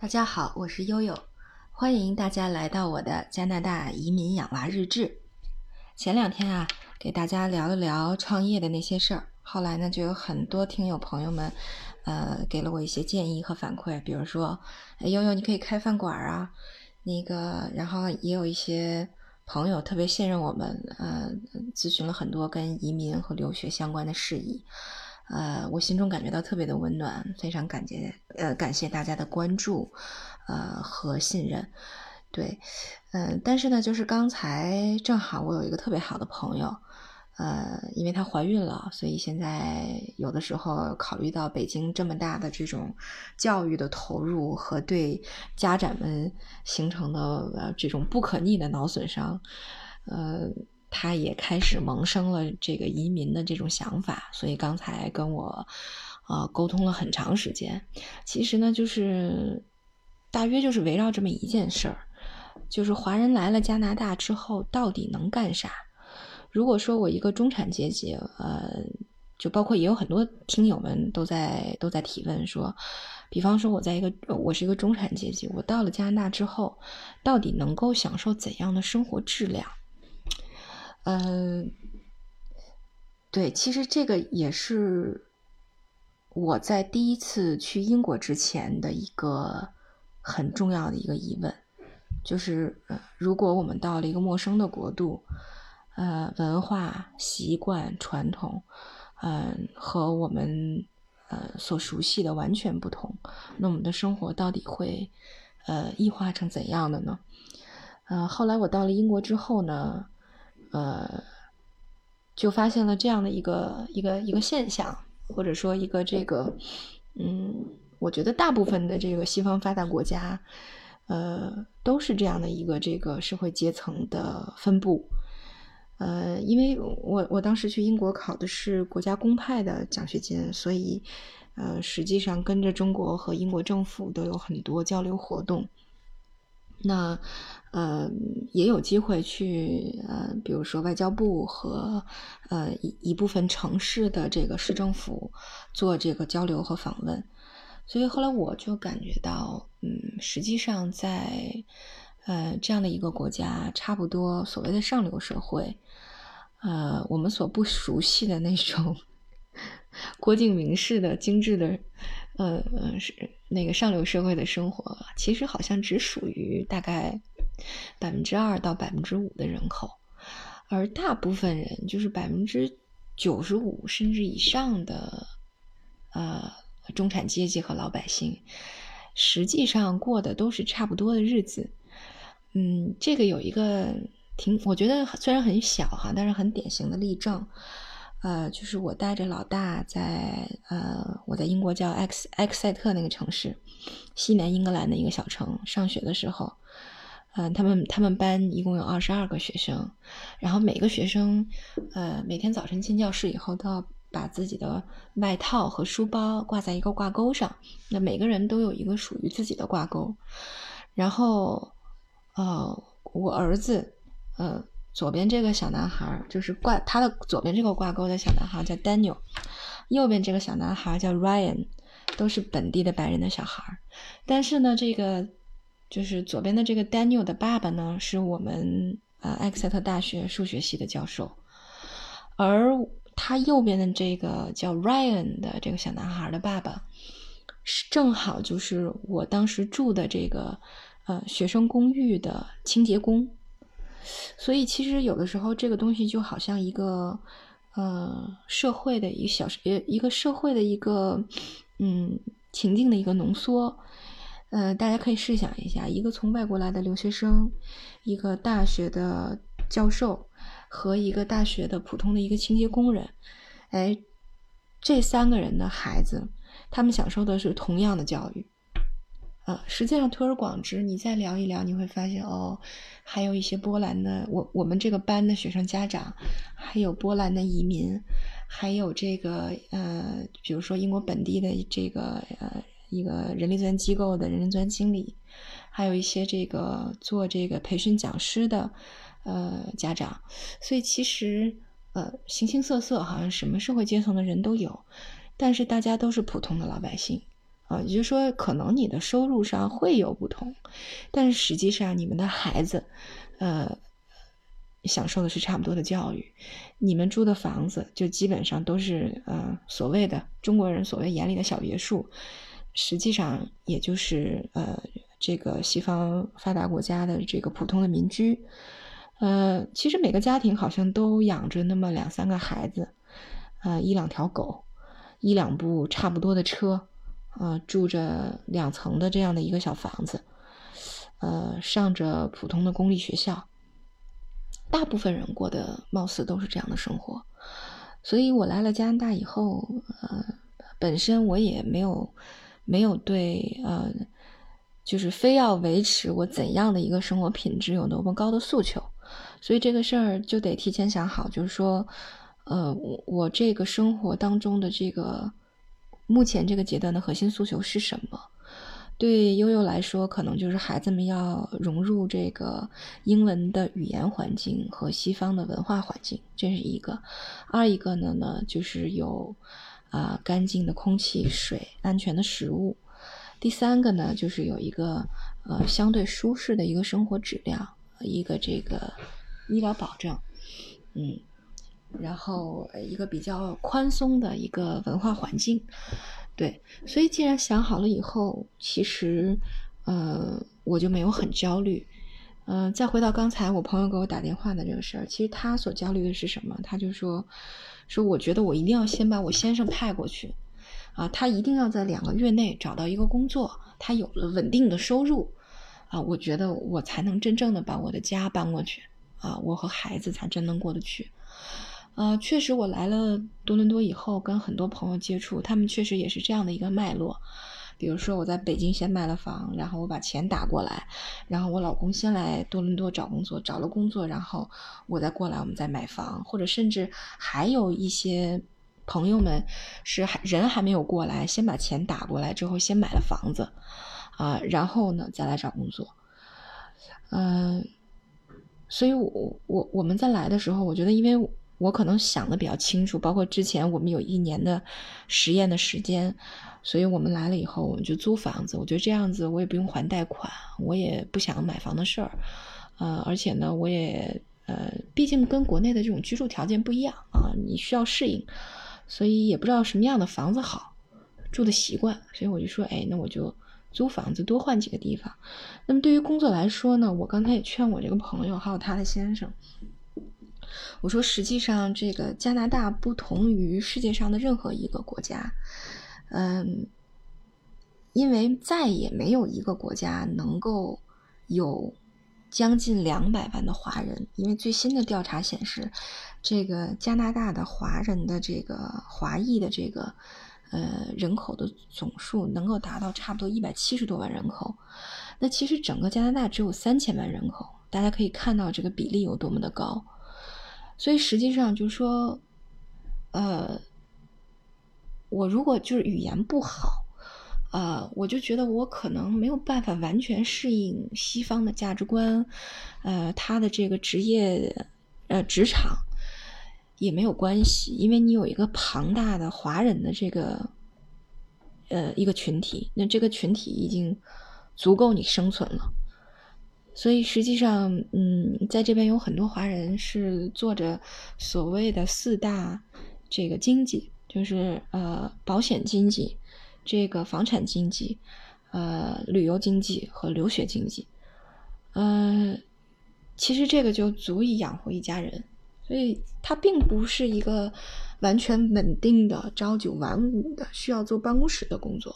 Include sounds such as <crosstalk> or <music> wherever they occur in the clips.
大家好，我是悠悠，欢迎大家来到我的加拿大移民养娃日志。前两天啊，给大家聊了聊创业的那些事儿，后来呢，就有很多听友朋友们，呃，给了我一些建议和反馈，比如说，悠悠你可以开饭馆啊，那个，然后也有一些朋友特别信任我们，呃，咨询了很多跟移民和留学相关的事宜。呃，我心中感觉到特别的温暖，非常感谢，呃，感谢大家的关注，呃和信任，对，嗯，但是呢，就是刚才正好我有一个特别好的朋友，呃，因为她怀孕了，所以现在有的时候考虑到北京这么大的这种教育的投入和对家长们形成的呃这种不可逆的脑损伤，呃。他也开始萌生了这个移民的这种想法，所以刚才跟我，呃，沟通了很长时间。其实呢，就是大约就是围绕这么一件事儿，就是华人来了加拿大之后到底能干啥？如果说我一个中产阶级，呃，就包括也有很多听友们都在都在提问说，比方说我在一个我是一个中产阶级，我到了加拿大之后，到底能够享受怎样的生活质量？嗯，对，其实这个也是我在第一次去英国之前的一个很重要的一个疑问，就是呃，如果我们到了一个陌生的国度，呃，文化习惯传统，嗯，和我们呃所熟悉的完全不同，那我们的生活到底会呃异化成怎样的呢？呃，后来我到了英国之后呢？呃，就发现了这样的一个一个一个现象，或者说一个这个，嗯，我觉得大部分的这个西方发达国家，呃，都是这样的一个这个社会阶层的分布。呃，因为我我当时去英国考的是国家公派的奖学金，所以呃，实际上跟着中国和英国政府都有很多交流活动。那。呃，也有机会去呃，比如说外交部和呃一一部分城市的这个市政府做这个交流和访问，所以后来我就感觉到，嗯，实际上在呃这样的一个国家，差不多所谓的上流社会，呃，我们所不熟悉的那种郭敬明式的精致的，呃呃是那个上流社会的生活，其实好像只属于大概。百分之二到百分之五的人口，而大部分人就是百分之九十五甚至以上的，呃，中产阶级和老百姓，实际上过的都是差不多的日子。嗯，这个有一个挺，我觉得虽然很小哈，但是很典型的例证。呃，就是我带着老大在呃，我在英国叫埃克埃克塞特那个城市，西南英格兰的一个小城上学的时候。嗯，他们他们班一共有二十二个学生，然后每个学生，呃，每天早晨进教室以后都要把自己的外套和书包挂在一个挂钩上。那每个人都有一个属于自己的挂钩。然后，呃，我儿子，呃，左边这个小男孩就是挂他的左边这个挂钩的小男孩叫 Daniel，右边这个小男孩叫 Ryan，都是本地的白人的小孩。但是呢，这个。就是左边的这个 Daniel 的爸爸呢，是我们呃埃克塞特大学数学系的教授，而他右边的这个叫 Ryan 的这个小男孩的爸爸，是正好就是我当时住的这个呃学生公寓的清洁工，所以其实有的时候这个东西就好像一个呃社会的一个小一一个社会的一个嗯情境的一个浓缩。呃，大家可以试想一下，一个从外国来的留学生，一个大学的教授和一个大学的普通的一个清洁工人，哎，这三个人的孩子，他们享受的是同样的教育，啊，实际上推而广之，你再聊一聊，你会发现哦，还有一些波兰的，我我们这个班的学生家长，还有波兰的移民，还有这个呃，比如说英国本地的这个呃。一个人力资源机构的人力资源经理，还有一些这个做这个培训讲师的呃家长，所以其实呃形形色色，好像什么社会阶层的人都有，但是大家都是普通的老百姓。啊，也就是说，可能你的收入上会有不同，但是实际上你们的孩子，呃，享受的是差不多的教育，你们住的房子就基本上都是呃所谓的中国人所谓眼里的小别墅，实际上也就是呃这个西方发达国家的这个普通的民居，呃，其实每个家庭好像都养着那么两三个孩子，呃，一两条狗，一两部差不多的车。呃，住着两层的这样的一个小房子，呃，上着普通的公立学校，大部分人过的貌似都是这样的生活，所以我来了加拿大以后，呃，本身我也没有没有对呃，就是非要维持我怎样的一个生活品质有多么高的诉求，所以这个事儿就得提前想好，就是说，呃，我我这个生活当中的这个。目前这个阶段的核心诉求是什么？对悠悠来说，可能就是孩子们要融入这个英文的语言环境和西方的文化环境，这是一个；二一个呢呢，就是有啊干净的空气、水、安全的食物；第三个呢，就是有一个呃相对舒适的一个生活质量，一个这个医疗保障，嗯。然后一个比较宽松的一个文化环境，对，所以既然想好了以后，其实，呃，我就没有很焦虑。嗯，再回到刚才我朋友给我打电话的这个事儿，其实他所焦虑的是什么？他就说，说我觉得我一定要先把我先生派过去，啊，他一定要在两个月内找到一个工作，他有了稳定的收入，啊，我觉得我才能真正的把我的家搬过去，啊，我和孩子才真能过得去。啊，确实，我来了多伦多以后，跟很多朋友接触，他们确实也是这样的一个脉络。比如说，我在北京先卖了房，然后我把钱打过来，然后我老公先来多伦多找工作，找了工作，然后我再过来，我们再买房，或者甚至还有一些朋友们是还人还没有过来，先把钱打过来之后，先买了房子，啊，然后呢再来找工作。嗯，所以我我我们在来的时候，我觉得因为。我可能想的比较清楚，包括之前我们有一年的实验的时间，所以我们来了以后，我们就租房子。我觉得这样子我也不用还贷款，我也不想买房的事儿，呃，而且呢，我也呃，毕竟跟国内的这种居住条件不一样啊，你需要适应，所以也不知道什么样的房子好，住的习惯，所以我就说，哎，那我就租房子，多换几个地方。那么对于工作来说呢，我刚才也劝我这个朋友，还有他的先生。我说，实际上，这个加拿大不同于世界上的任何一个国家，嗯，因为再也没有一个国家能够有将近两百万的华人。因为最新的调查显示，这个加拿大的华人的这个华裔的这个呃人口的总数能够达到差不多一百七十多万人口。那其实整个加拿大只有三千万人口，大家可以看到这个比例有多么的高。所以实际上就是说，呃，我如果就是语言不好，呃，我就觉得我可能没有办法完全适应西方的价值观，呃，他的这个职业，呃，职场也没有关系，因为你有一个庞大的华人的这个，呃，一个群体，那这个群体已经足够你生存了。所以实际上，嗯，在这边有很多华人是做着所谓的四大这个经济，就是呃保险经济、这个房产经济、呃旅游经济和留学经济。呃，其实这个就足以养活一家人，所以它并不是一个完全稳定的朝九晚五的需要坐办公室的工作。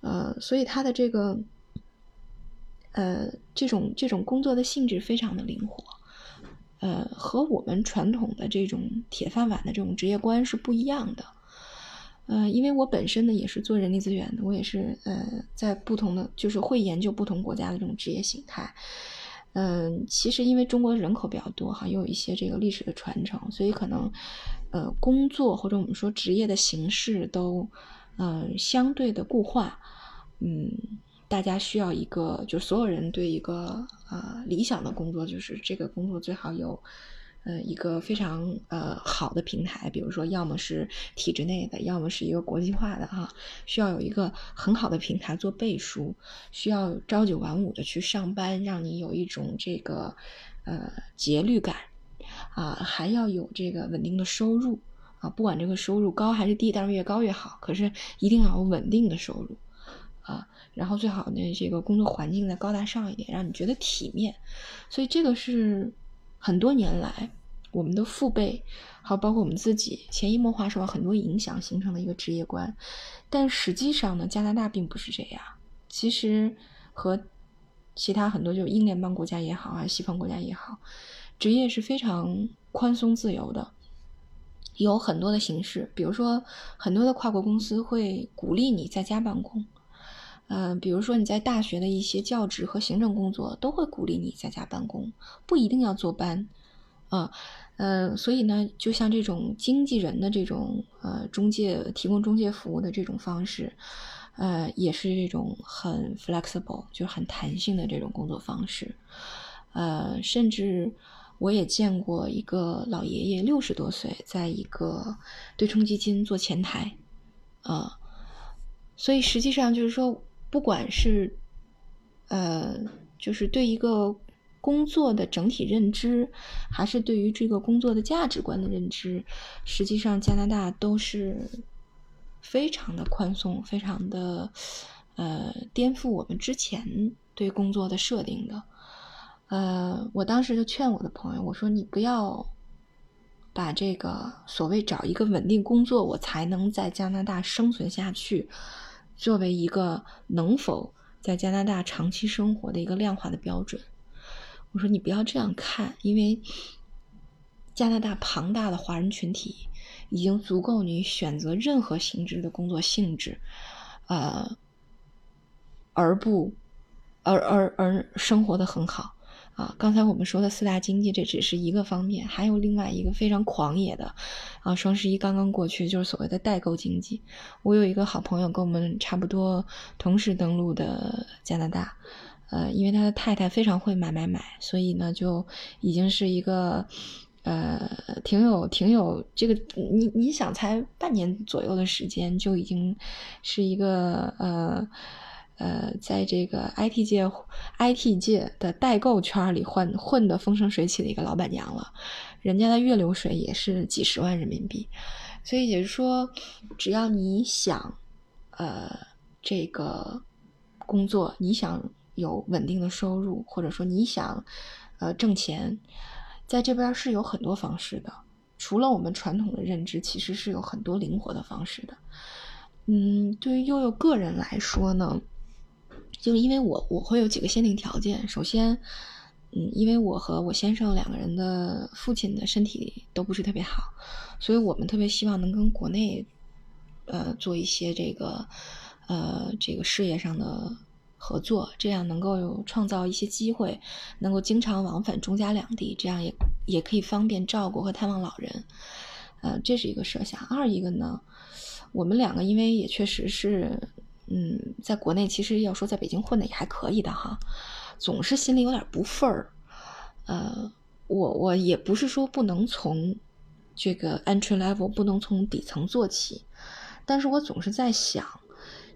呃，所以它的这个。呃，这种这种工作的性质非常的灵活，呃，和我们传统的这种铁饭碗的这种职业观是不一样的。呃，因为我本身呢也是做人力资源的，我也是呃在不同的就是会研究不同国家的这种职业形态。嗯，其实因为中国人口比较多哈，又有一些这个历史的传承，所以可能呃工作或者我们说职业的形式都嗯相对的固化，嗯。大家需要一个，就所有人对一个呃理想的工作，就是这个工作最好有呃一个非常呃好的平台，比如说要么是体制内的，要么是一个国际化的哈，需要有一个很好的平台做背书，需要朝九晚五的去上班，让你有一种这个呃节律感。啊，还要有这个稳定的收入。啊，不管这个收入高还是低，当然越高越好，可是一定要有稳定的收入。啊，然后最好呢，这个工作环境再高大上一点，让你觉得体面。所以这个是很多年来我们的父辈，还有包括我们自己潜移默化受到很多影响形成的一个职业观。但实际上呢，加拿大并不是这样。其实和其他很多就是英联邦国家也好，还是西方国家也好，职业是非常宽松自由的，有很多的形式。比如说，很多的跨国公司会鼓励你在家办公。嗯，比如说你在大学的一些教职和行政工作都会鼓励你在家办公，不一定要坐班，啊，呃，所以呢，就像这种经纪人的这种呃中介提供中介服务的这种方式，呃，也是这种很 flexible，就是很弹性的这种工作方式，呃，甚至我也见过一个老爷爷六十多岁，在一个对冲基金做前台，啊，所以实际上就是说。不管是，呃，就是对一个工作的整体认知，还是对于这个工作的价值观的认知，实际上加拿大都是非常的宽松，非常的呃颠覆我们之前对工作的设定的。呃，我当时就劝我的朋友，我说你不要把这个所谓找一个稳定工作，我才能在加拿大生存下去。作为一个能否在加拿大长期生活的一个量化的标准，我说你不要这样看，因为加拿大庞大的华人群体已经足够你选择任何形式的工作性质，呃，而不而而而生活的很好。啊，刚才我们说的四大经济，这只是一个方面，还有另外一个非常狂野的，啊，双十一刚刚过去，就是所谓的代购经济。我有一个好朋友，跟我们差不多同时登陆的加拿大，呃，因为他的太太非常会买买买，所以呢，就已经是一个，呃，挺有挺有这个，你你想，才半年左右的时间，就已经是一个呃。呃，在这个 IT 界，IT 界的代购圈里混混得风生水起的一个老板娘了，人家的月流水也是几十万人民币，所以也是说，只要你想，呃，这个工作，你想有稳定的收入，或者说你想，呃，挣钱，在这边是有很多方式的，除了我们传统的认知，其实是有很多灵活的方式的。嗯，对于悠悠个人来说呢？就是因为我我会有几个限定条件，首先，嗯，因为我和我先生两个人的父亲的身体都不是特别好，所以我们特别希望能跟国内，呃，做一些这个，呃，这个事业上的合作，这样能够有创造一些机会，能够经常往返中加两地，这样也也可以方便照顾和探望老人，呃，这是一个设想。二一个呢，我们两个因为也确实是。嗯，在国内其实要说在北京混的也还可以的哈，总是心里有点不忿儿。呃，我我也不是说不能从这个 entry level 不能从底层做起，但是我总是在想，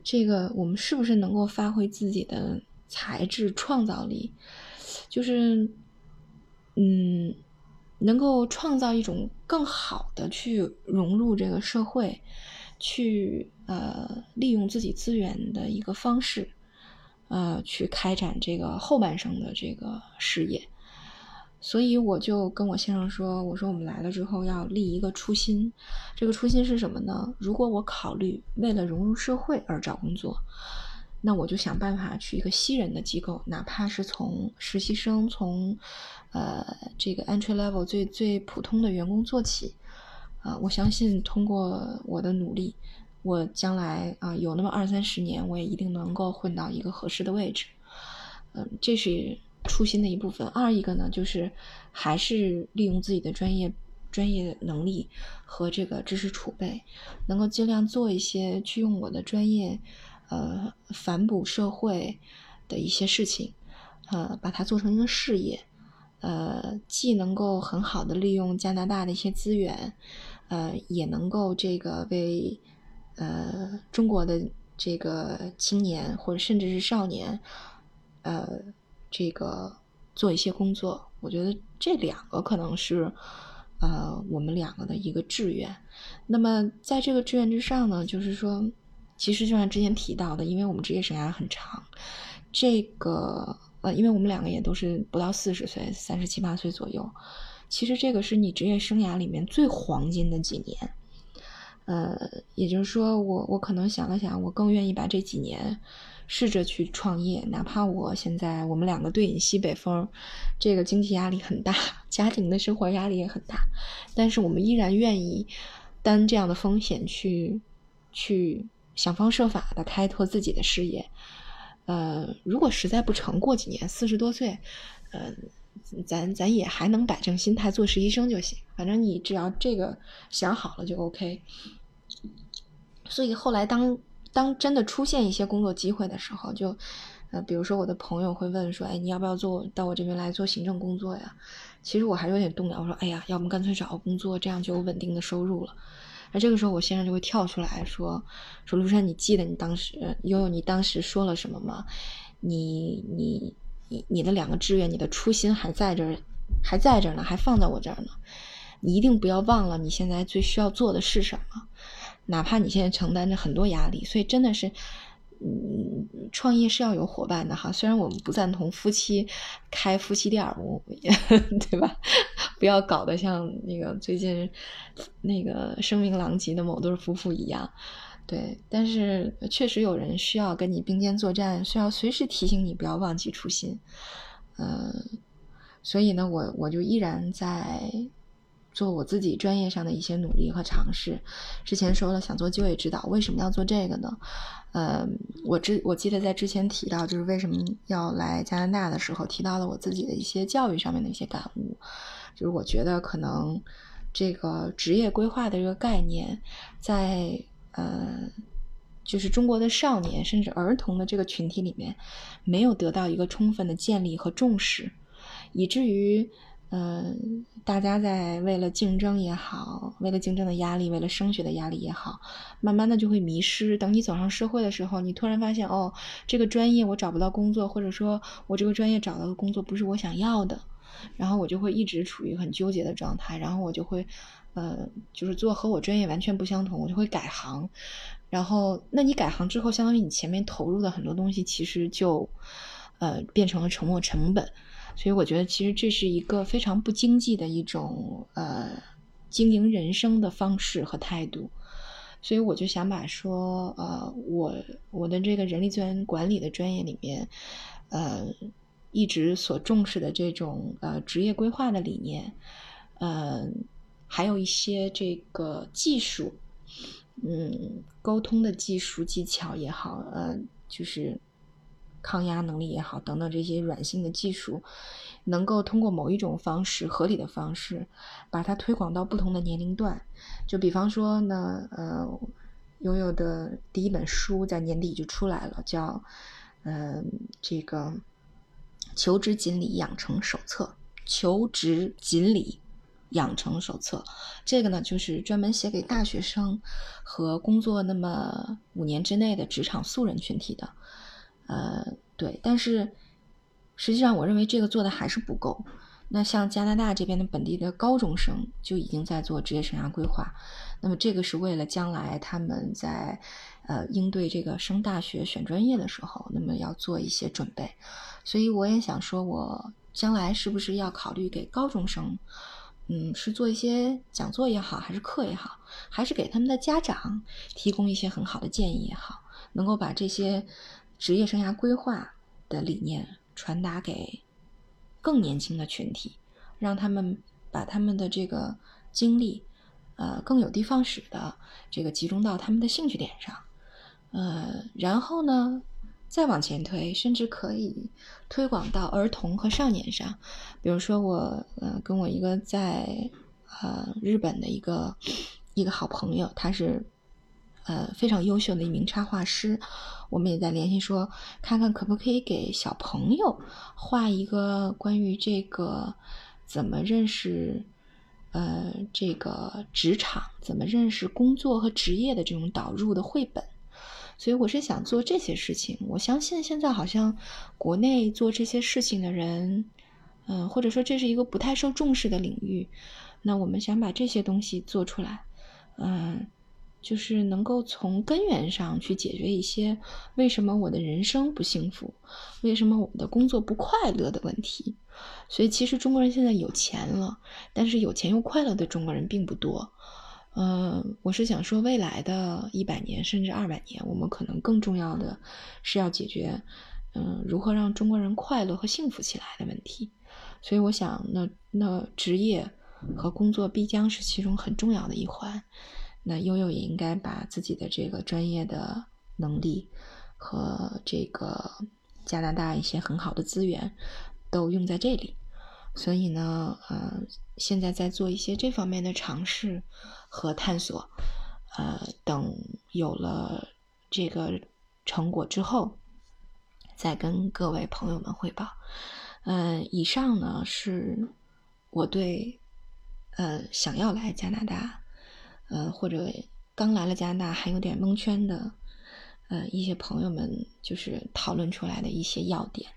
这个我们是不是能够发挥自己的才智创造力，就是嗯，能够创造一种更好的去融入这个社会。去呃利用自己资源的一个方式，呃去开展这个后半生的这个事业，所以我就跟我先生说，我说我们来了之后要立一个初心，这个初心是什么呢？如果我考虑为了融入社会而找工作，那我就想办法去一个吸人的机构，哪怕是从实习生，从呃这个 entry level 最最普通的员工做起。啊，我相信通过我的努力，我将来啊有那么二三十年，我也一定能够混到一个合适的位置。嗯，这是初心的一部分。二一个呢，就是还是利用自己的专业专业能力和这个知识储备，能够尽量做一些去用我的专业，呃，反哺社会的一些事情，呃，把它做成一个事业。呃，既能够很好的利用加拿大的一些资源，呃，也能够这个为呃中国的这个青年或者甚至是少年，呃，这个做一些工作。我觉得这两个可能是呃我们两个的一个志愿。那么在这个志愿之上呢，就是说，其实就像之前提到的，因为我们职业生涯很长，这个。呃，因为我们两个也都是不到四十岁，三十七八岁左右。其实这个是你职业生涯里面最黄金的几年。呃，也就是说，我我可能想了想，我更愿意把这几年试着去创业，哪怕我现在我们两个对饮西北风，这个经济压力很大，家庭的生活压力也很大，但是我们依然愿意担这样的风险去去想方设法的开拓自己的事业。呃，如果实在不成，过几年四十多岁，呃，咱咱也还能摆正心态做实习生就行。反正你只要这个想好了就 OK。所以后来当当真的出现一些工作机会的时候，就呃，比如说我的朋友会问说，哎，你要不要做到我这边来做行政工作呀？其实我还是有点动摇，我说，哎呀，要不干脆找个工作，这样就有稳定的收入了。那这个时候，我先生就会跳出来说：“说陆山，你记得你当时悠悠，你当时说了什么吗？你你你你的两个志愿，你的初心还在这儿，还在这儿呢，还放在我这儿呢。你一定不要忘了，你现在最需要做的是什么，哪怕你现在承担着很多压力。所以真的是。”嗯，创业是要有伙伴的哈。虽然我们不赞同夫妻开夫妻店，我 <laughs> 对吧？<laughs> 不要搞得像那个最近那个声名狼藉的某对夫妇一样。对，但是确实有人需要跟你并肩作战，需要随时提醒你不要忘记初心。嗯，所以呢，我我就依然在。做我自己专业上的一些努力和尝试。之前说了想做就业指导，为什么要做这个呢？呃，我之我记得在之前提到，就是为什么要来加拿大的时候，提到了我自己的一些教育上面的一些感悟。就是我觉得可能这个职业规划的这个概念，在呃，就是中国的少年甚至儿童的这个群体里面，没有得到一个充分的建立和重视，以至于。嗯，大家在为了竞争也好，为了竞争的压力，为了升学的压力也好，慢慢的就会迷失。等你走上社会的时候，你突然发现，哦，这个专业我找不到工作，或者说我这个专业找到的工作不是我想要的，然后我就会一直处于很纠结的状态，然后我就会，呃，就是做和我专业完全不相同，我就会改行。然后，那你改行之后，相当于你前面投入的很多东西，其实就，呃，变成了沉没成本。所以我觉得，其实这是一个非常不经济的一种呃经营人生的方式和态度。所以我就想把说，呃，我我的这个人力资源管理的专业里面，呃，一直所重视的这种呃职业规划的理念，呃，还有一些这个技术，嗯，沟通的技术技巧也好，呃，就是。抗压能力也好，等等这些软性的技术，能够通过某一种方式、合理的方式，把它推广到不同的年龄段。就比方说呢，呃，悠悠的第一本书在年底就出来了，叫“嗯，这个求职锦鲤养成手册”。求职锦鲤养成手册，这个呢，就是专门写给大学生和工作那么五年之内的职场素人群体的。呃，对，但是实际上，我认为这个做的还是不够。那像加拿大这边的本地的高中生就已经在做职业生涯规划，那么这个是为了将来他们在呃应对这个升大学选专业的时候，那么要做一些准备。所以我也想说，我将来是不是要考虑给高中生，嗯，是做一些讲座也好，还是课也好，还是给他们的家长提供一些很好的建议也好，能够把这些。职业生涯规划的理念传达给更年轻的群体，让他们把他们的这个精力，呃，更有的放矢的这个集中到他们的兴趣点上，呃，然后呢，再往前推，甚至可以推广到儿童和少年上。比如说，我呃跟我一个在呃日本的一个一个好朋友，他是呃非常优秀的一名插画师，我们也在联系说，看看可不可以给小朋友画一个关于这个怎么认识呃这个职场、怎么认识工作和职业的这种导入的绘本。所以我是想做这些事情。我相信现在好像国内做这些事情的人，嗯，或者说这是一个不太受重视的领域。那我们想把这些东西做出来，嗯，就是能够从根源上去解决一些为什么我的人生不幸福，为什么我们的工作不快乐的问题。所以其实中国人现在有钱了，但是有钱又快乐的中国人并不多。嗯，我是想说，未来的一百年甚至二百年，我们可能更重要的是要解决，嗯，如何让中国人快乐和幸福起来的问题。所以我想，那那职业和工作必将是其中很重要的一环。那悠悠也应该把自己的这个专业的能力和这个加拿大一些很好的资源都用在这里。所以呢，呃，现在在做一些这方面的尝试和探索，呃，等有了这个成果之后，再跟各位朋友们汇报。嗯，以上呢是我对呃想要来加拿大，呃或者刚来了加拿大还有点蒙圈的呃一些朋友们，就是讨论出来的一些要点。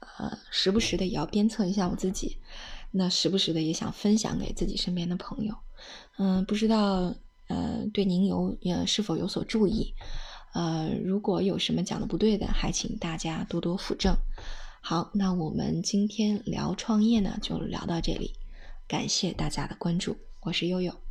呃，时不时的也要鞭策一下我自己，那时不时的也想分享给自己身边的朋友。嗯，不知道呃对您有呃是否有所注意？呃，如果有什么讲的不对的，还请大家多多辅正。好，那我们今天聊创业呢，就聊到这里，感谢大家的关注，我是悠悠。